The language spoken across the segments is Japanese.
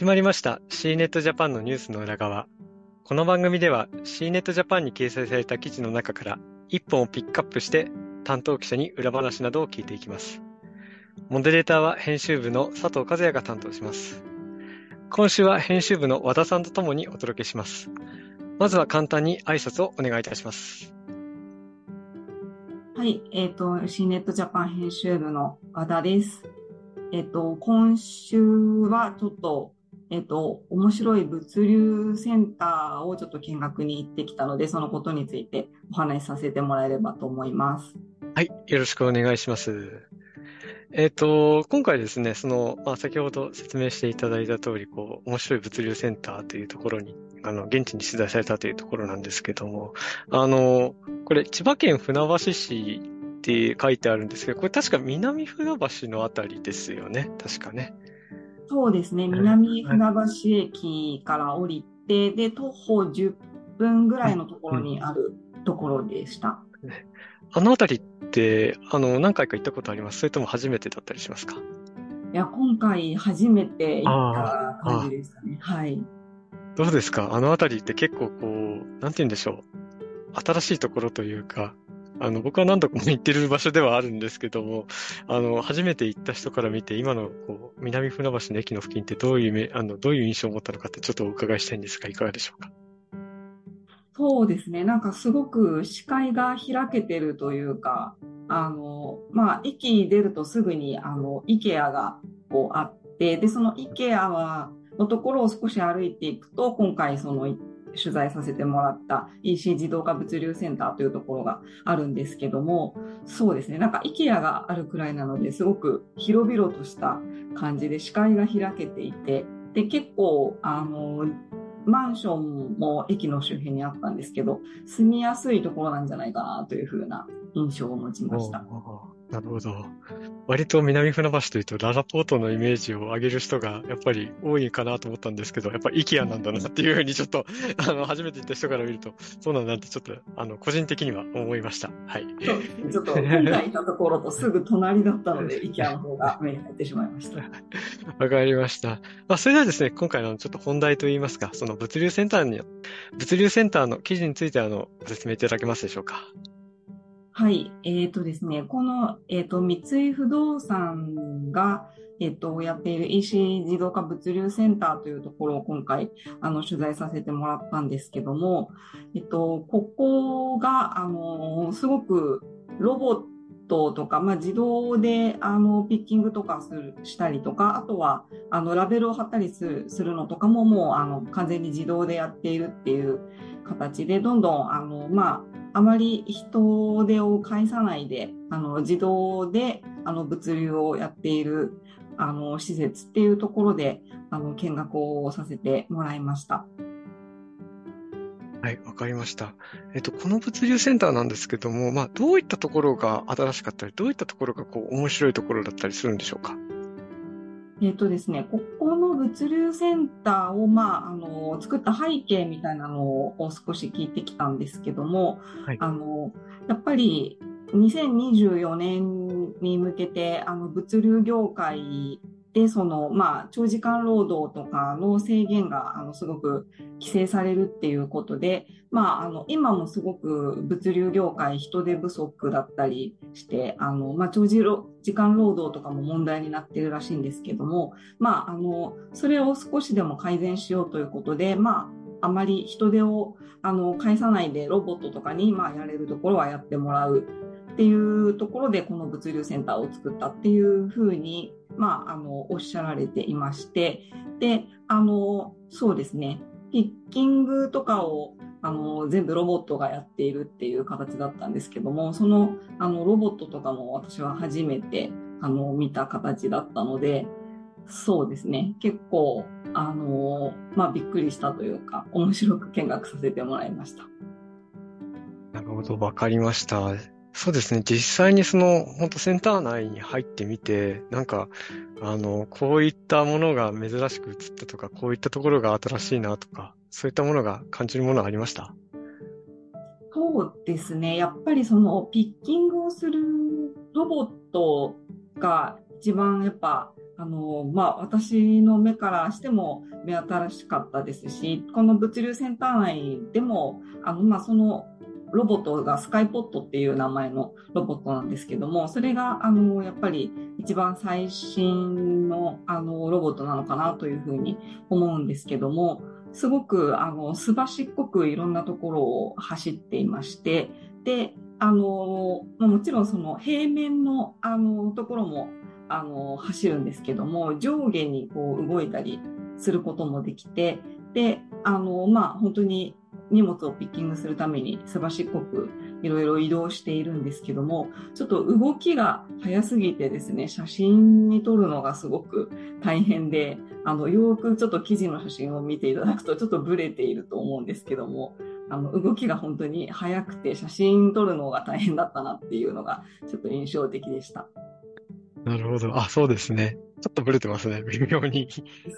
始まりました C ネットジャパンのニュースの裏側。この番組では C ネットジャパンに掲載された記事の中から一本をピックアップして担当記者に裏話などを聞いていきます。モデレーターは編集部の佐藤和也が担当します。今週は編集部の和田さんとともにお届けします。まずは簡単に挨拶をお願いいたします。はい、えっ、ー、と、C ネットジャパン編集部の和田です。えっ、ー、と、今週はちょっとえっと、面白い物流センターをちょっと見学に行ってきたので、そのことについてお話しさせてもらえればと思います。はい、よろしくお願いします。えっ、と、今回ですね、その、まあ、先ほど説明していただいた通り、こう、面白い物流センターというところに、あの、現地に取材されたというところなんですけども、あの、これ、千葉県船橋市って書いてあるんですけど、これ確か南船橋のあたりですよね、確かね。そうですね、南船橋駅から降りて、で、徒歩10分ぐらいのところにあるところでした。あの辺りって、あの、何回か行ったことあります？それとも初めてだったりしますか？いや、今回初めて行った感じでしたね。はい。どうですか？あの辺りって結構こう、なんて言うんでしょう。新しいところというか、あの、僕は何度も行ってる場所ではあるんですけども、あの、初めて行った人から見て、今の、こう、南船橋の駅の付近ってどういうめ、あの、どういう印象を持ったのかってちょっとお伺いしたいんですが、いかがでしょうか？そうですね。なんかすごく視界が開けてるというか、あの、まあ、駅に出るとすぐに、あの、イケアがこうあって、で、そのイケアは、のところを少し歩いていくと、今回その取材させてもらった EC 自動化物流センターというところがあるんですけども、そうですね、なんか IKEA があるくらいなのですごく広々とした感じで視界が開けていて、で、結構、あの、マンションも駅の周辺にあったんですけど、住みやすいところなんじゃないかなというふうな印象を持ちました。なるほど。割と南船橋というとララポートのイメージを上げる人がやっぱり多いかなと思ったんですけど、やっぱり IKEA なんだなっていうふうにちょっと、あの、初めて行った人から見ると、そうなんだってちょっと、あの、個人的には思いました。はい。ちょっと、今回いたところとすぐ隣だったので、IKEA の方が目に入ってしまいました。わかりました。まあ、それではですね、今回のちょっと本題といいますか、その物流センターに、物流センターの記事についてあの、ご説明いただけますでしょうか。はい。えっ、ー、とですね、この、えっ、ー、と、三井不動産が、えっ、ー、と、やっている EC 自動化物流センターというところを今回、あの、取材させてもらったんですけども、えっと、ここが、あの、すごくロボットとか、まあ、自動であのピッキングとかするしたりとか、あとはあのラベルを貼ったりするするのとかももうあの完全に自動でやっているっていう形で、どんどんあの、まあ、あまり人手を介さないで、あの、自動で、あの、物流をやっている、あの、施設っていうところで、あの、見学をさせてもらいました。はい、わかりました。えっと、この物流センターなんですけども、まあ、どういったところが新しかったり、どういったところがこう、面白いところだったりするんでしょうか？えっ、とですね、ここの物流センターを、まあ、あの、作った背景みたいなのを少し聞いてきたんですけども、はい、あの、やっぱり2024年に向けて、あの、物流業界で、その、まあ、長時間労働とかの制限が、あの、すごく規制されるっていうことで、まあ、あの、今もすごく物流業界人手不足だったりして、あの、まあ、長時間労働とかも問題になってるらしいんですけども、まあ、あの、それを少しでも改善しようということで、まあ、あまり人手を、あの、返さないでロボットとかに、まあ、やれるところはやってもらう。っていうところで、この物流センターを作ったっていうふうに、まあ、あの、おっしゃられていまして、で、あの、そうですね、ピッキングとかを、あの、全部ロボットがやっているっていう形だったんですけども、その、あの、ロボットとかも私は初めて、あの、見た形だったので、そうですね、結構、あの、まあ、びっくりしたというか、面白く見学させてもらいました。なるほど、わかりました。そうですね。実際にその、本当センター内に入ってみて、なんか、あの、こういったものが珍しく映ったとか、こういったところが新しいなとか、そういったものが感じるものはありました？そうですね。やっぱりその、ピッキングをするロボットが一番やっぱ、あの、まあ、私の目からしても目新しかったですし、この物流センター内でも、あの、まあ、そのロボットがスカイポットっていう名前のロボットなんですけども、それが、あの、やっぱり一番最新の、あの、ロボットなのかなというふうに思うんですけども、すごく、あの、すばしっこくいろんなところを走っていまして、で、あの、もちろんその平面の、あの、ところも、あの、走るんですけども、上下にこう動いたりすることもできて、で、あの、まあ、本当に荷物をピッキングするためにすばしっこくいろいろ移動しているんですけども、ちょっと動きが早すぎてですね、写真に撮るのがすごく大変で、あの、よくちょっと記事の写真を見ていただくとちょっとブレていると思うんですけども、あの、動きが本当に速くて写真撮るのが大変だったなっていうのがちょっと印象的でした。なるほど。あ、そうですね。ちょっとブレてますね、微妙に。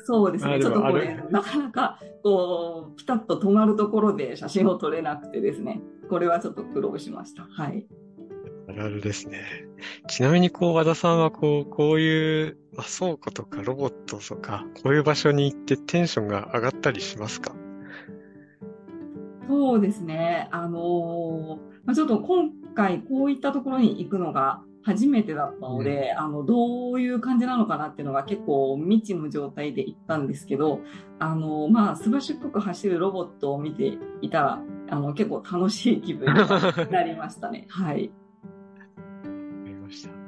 そうですね。ちょっとこれ、なかなか、こう、ピタッと止まるところで写真を撮れなくてですね、これはちょっと苦労しました。はい。あるあるですね。ちなみに、こう、和田さんは、こう、こういう、まあ、倉庫とかロボットとか、こういう場所に行ってテンションが上がったりしますか？そうですね。あのー、まあ、ちょっと今回こういったところに行くのが、初めてだったので、うん、あの、どういう感じなのかなっていうのが結構未知の状態で行ったんですけど、あの、まあ、すばしっこく走るロボットを見ていたら、あの、結構楽しい気分になりましたね。はい。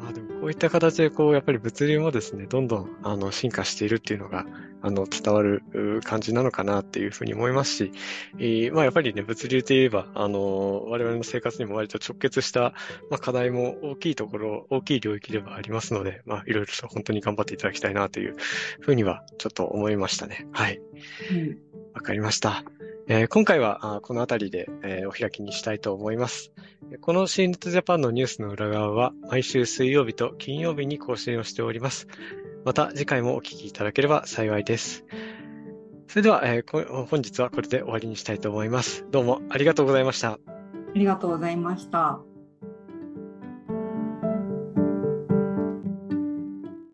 まあでもこういった形でこうやっぱり物流もですね、どんどんあの進化しているっていうのがあの伝わる感じなのかなっていうふうに思いますし、えー、まあやっぱりね、物流といえば、あの、我々の生活にも割と直結した、まあ、課題も大きいところ、大きい領域ではありますので、まあいろいろと本当に頑張っていただきたいなというふうにはちょっと思いましたね。はい。わ、うん、かりました。えー、今回はこの辺りで、えー、お開きにしたいと思います。この新日ジャパンのニュースの裏側は毎週水曜日と金曜日に更新をしております。また次回もお聞きいただければ幸いです。それでは、えー、本日はこれで終わりにしたいと思います。どうもありがとうございました。ありがとうございました。